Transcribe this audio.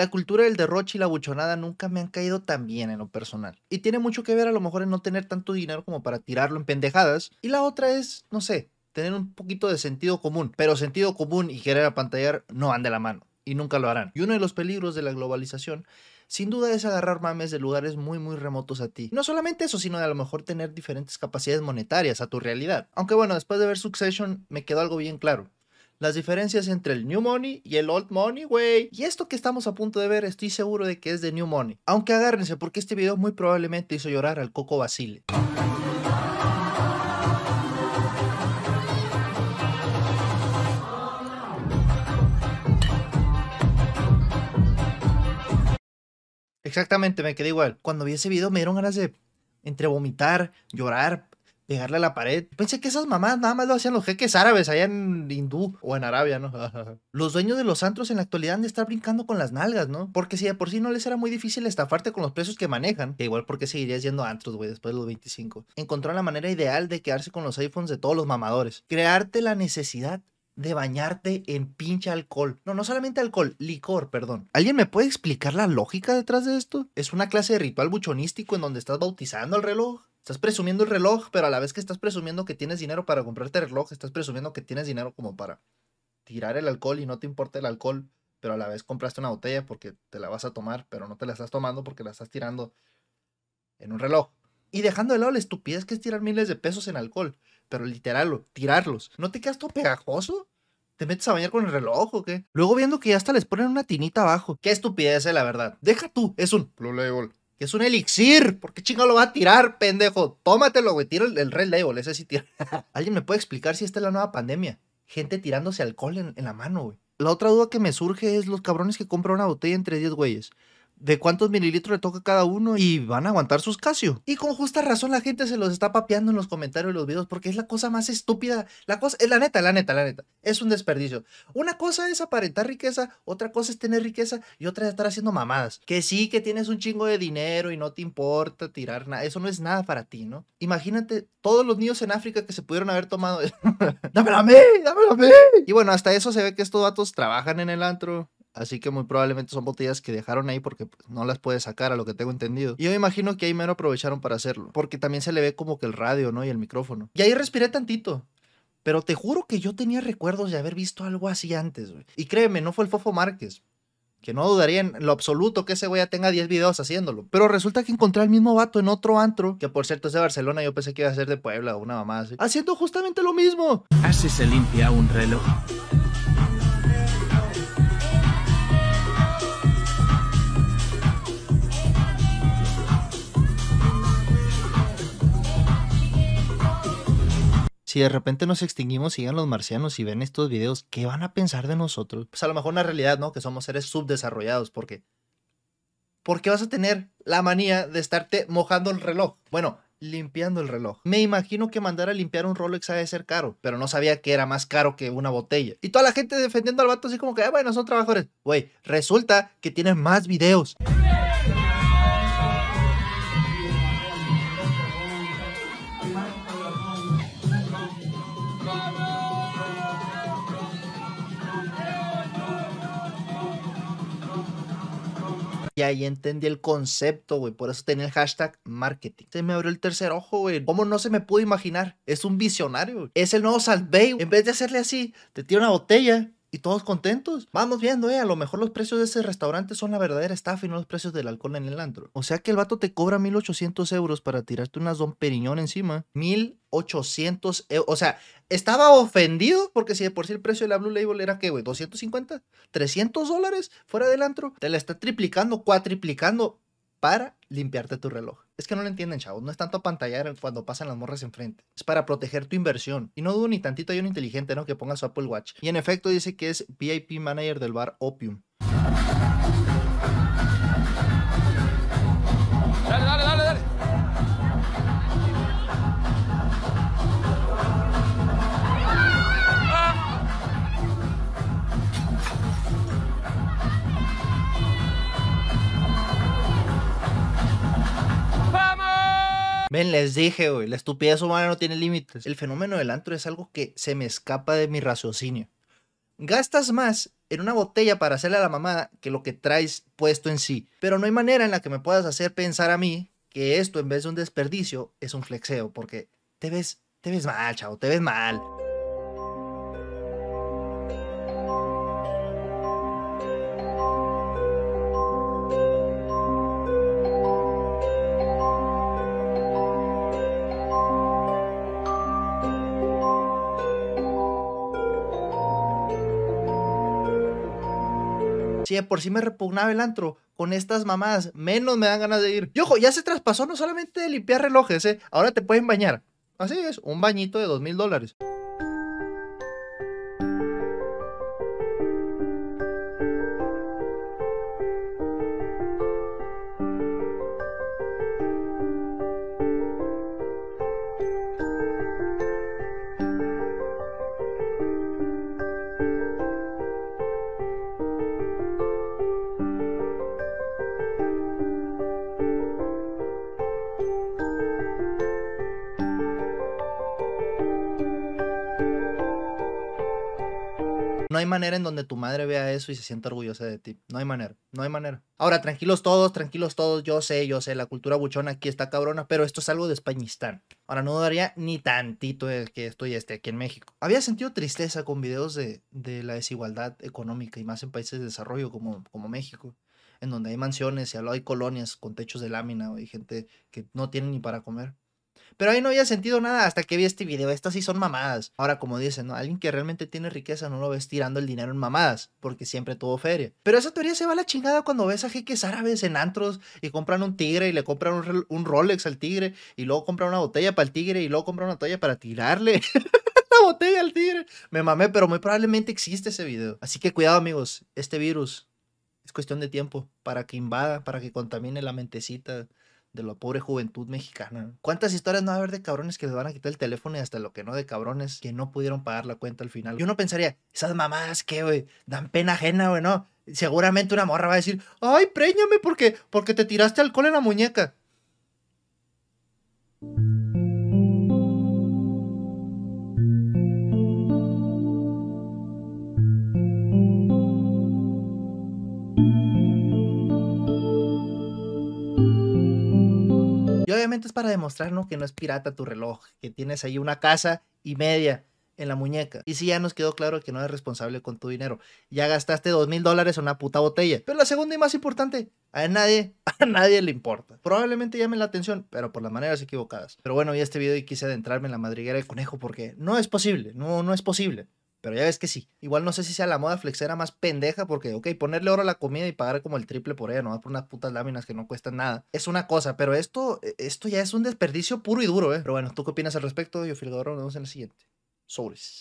La cultura del derroche y la buchonada nunca me han caído tan bien en lo personal. Y tiene mucho que ver a lo mejor en no tener tanto dinero como para tirarlo en pendejadas. Y la otra es, no sé, tener un poquito de sentido común. Pero sentido común y querer apantallar no van de la mano. Y nunca lo harán. Y uno de los peligros de la globalización sin duda es agarrar mames de lugares muy muy remotos a ti. No solamente eso, sino a lo mejor tener diferentes capacidades monetarias a tu realidad. Aunque bueno, después de ver Succession me quedó algo bien claro. Las diferencias entre el New Money y el Old Money, güey. Y esto que estamos a punto de ver, estoy seguro de que es de New Money. Aunque agárrense, porque este video muy probablemente hizo llorar al Coco Basile. Exactamente, me quedé igual. Cuando vi ese video me dieron ganas de entre vomitar, llorar, pegarle a la pared. Pensé que esas mamás nada más lo hacían los jeques árabes allá en hindú o en Arabia, ¿no? los dueños de los antros en la actualidad han de estar brincando con las nalgas, ¿no? Porque si de por sí no les era muy difícil estafarte con los precios que manejan, que igual porque seguirías yendo antros, güey, después de los 25. Encontró la manera ideal de quedarse con los iPhones de todos los mamadores. Crearte la necesidad de bañarte en pinche alcohol. No, no solamente alcohol, licor, perdón. ¿Alguien me puede explicar la lógica detrás de esto? ¿Es una clase de ritual buchonístico en donde estás bautizando el reloj? Estás presumiendo el reloj, pero a la vez que estás presumiendo que tienes dinero para comprarte el reloj, estás presumiendo que tienes dinero como para tirar el alcohol y no te importa el alcohol, pero a la vez compraste una botella porque te la vas a tomar, pero no te la estás tomando porque la estás tirando en un reloj. Y dejando de lado la estupidez que es tirar miles de pesos en alcohol, pero literal, tirarlos. ¿No te quedas todo pegajoso? ¿Te metes a bañar con el reloj o qué? Luego viendo que ya hasta les ponen una tinita abajo. Qué estupidez, eh, la verdad. Deja tú, es un Blue. Es un elixir. ¿Por qué chingado lo va a tirar, pendejo? Tómatelo, güey. Tira el, Red Label, ese sí tira. ¿Alguien me puede explicar si esta es la nueva pandemia? Gente tirándose alcohol en, en la mano, güey. La otra duda que me surge es los cabrones que compran una botella entre 10 güeyes de cuántos mililitros le toca cada uno y van a aguantar sus Casio. Y con justa razón la gente se los está papeando en los comentarios de los videos porque es la cosa más estúpida. La cosa, es la neta, la neta, la neta. Es un desperdicio. Una cosa es aparentar riqueza, otra cosa es tener riqueza y otra es estar haciendo mamadas. Que sí, que tienes un chingo de dinero y no te importa tirar nada. Eso no es nada para ti, ¿no? Imagínate todos los niños en África que se pudieron haber tomado. ¡Dámelo a mí! ¡Dámelo a mí! Y bueno, hasta eso se ve que estos datos trabajan en el antro Así que muy probablemente son botellas que dejaron ahí porque pues, no las puede sacar, a lo que tengo entendido. Y yo me imagino que ahí mero aprovecharon para hacerlo. Porque también se le ve como que el radio, ¿no? Y el micrófono. Y ahí respiré tantito. Pero te juro que yo tenía recuerdos de haber visto algo así antes, güey. Y créeme, no fue el Fofo Márquez. Que no dudaría en lo absoluto que ese güey tenga 10 videos haciéndolo. Pero resulta que encontré al mismo vato en otro antro, que por cierto es de Barcelona, yo pensé que iba a ser de Puebla o una mamá así. Haciendo justamente lo mismo. Así se limpia un reloj. Si de repente nos extinguimos y llegan los marcianos y ven estos videos, ¿qué van a pensar de nosotros? Pues a lo mejor una realidad, ¿no? Que somos seres subdesarrollados, porque ¿por qué vas a tener la manía de estarte mojando el reloj? Bueno, limpiando el reloj. Me imagino que mandar a limpiar un Rolex ha de ser caro, pero no sabía que era más caro que una botella. Y toda la gente defendiendo al vato así como que, ah, bueno, son trabajadores. Güey, resulta que tienen más videos. Y ahí entendí el concepto, güey. Por eso tenía el hashtag marketing. Se me abrió el tercer ojo, güey. ¿Cómo no se me pudo imaginar? Es un visionario. Es el nuevo Salvey. En vez de hacerle así, te tira una botella y todos contentos. Vamos viendo, eh, a lo mejor los precios de ese restaurante son la verdadera estafa y no los precios del alcohol en el antro. O sea que el vato te cobra 1800 euros para tirarte unas Don Periñón encima. 1800 euros. O sea, estaba ofendido porque si de por sí el precio de la Blue Label era que, güey, 250, 300 dólares fuera del antro. Te la está triplicando, cuatriplicando para limpiarte tu reloj. Es que no lo entienden, chavos. No es tanto pantallar cuando pasan las morras enfrente. Es para proteger tu inversión. Y no dudo ni tantito hay un inteligente, ¿no? Que ponga su Apple Watch. Y en efecto dice que es VIP manager del bar Opium. Les dije, güey, la estupidez humana no tiene límites. El fenómeno del antro es algo que se me escapa de mi raciocinio. gastas más en una botella para hacerle a la mamá que lo que traes puesto en sí. Pero no hay manera en la que me puedas hacer pensar a mí que esto en vez de un desperdicio es un flexeo, porque te ves, te ves mal, chavo, te ves mal. Si de por sí me repugnaba el antro con estas mamadas, menos me dan ganas de ir. Y ojo, ya se traspasó no solamente de limpiar relojes, ¿eh? ahora te pueden bañar. Así es, un bañito de dos mil dólares. No hay manera en donde tu madre vea eso y se sienta orgullosa de ti. No hay manera, no hay manera. Ahora, tranquilos todos, tranquilos todos. Yo sé, yo sé, la cultura buchona aquí está cabrona, pero esto es algo de Españistán. Ahora, no dudaría ni tantito de que estoy este aquí en México. Había sentido tristeza con videos de, de la desigualdad económica y más en países de desarrollo como, como México, en donde hay mansiones y hay colonias con techos de lámina y gente que no tiene ni para comer. Pero ahí no había sentido nada hasta que vi este video. Estas sí son mamadas. Ahora, como dicen, ¿no? Alguien que realmente tiene riqueza no lo ves tirando el dinero en mamadas, porque siempre tuvo feria. Pero esa teoría se va a la chingada cuando ves a jeques árabes en antros y compran un tigre y le compran un, un Rolex al tigre y luego compran una botella para el tigre y luego compran una botella para tirarle. la botella al tigre. Me mamé, pero muy probablemente existe ese video. Así que cuidado, amigos. Este virus es cuestión de tiempo para que invada, para que contamine la mentecita de la pobre juventud mexicana. ¿Cuántas historias no va a haber de cabrones que les van a quitar el teléfono y hasta lo que no de cabrones que no pudieron pagar la cuenta al final? Yo no pensaría, esas mamadas que, güey, dan pena ajena, güey, no. Seguramente una morra va a decir, ay, préñame porque, porque te tiraste alcohol en la muñeca. Y obviamente es para demostrar ¿no? que no es pirata tu reloj, que tienes ahí una casa y media en la muñeca. Y sí, ya nos quedó claro que no eres responsable con tu dinero. Ya gastaste dos mil dólares en una puta botella. Pero la segunda y más importante, a nadie, a nadie le importa. Probablemente llame la atención, pero por las maneras equivocadas. Pero bueno, ya este video y quise adentrarme en la madriguera del conejo porque no es posible, no, no es posible. Pero ya ves que sí. Igual no sé si sea la moda flexera más pendeja porque, ok, ponerle oro a la comida y pagar como el triple por ella, no por unas putas láminas que no cuestan nada. Es una cosa, pero esto, esto ya es un desperdicio puro y duro, ¿eh? Pero bueno, ¿tú qué opinas al respecto? Yo, Filgador, nos vemos en el siguiente. Sobres.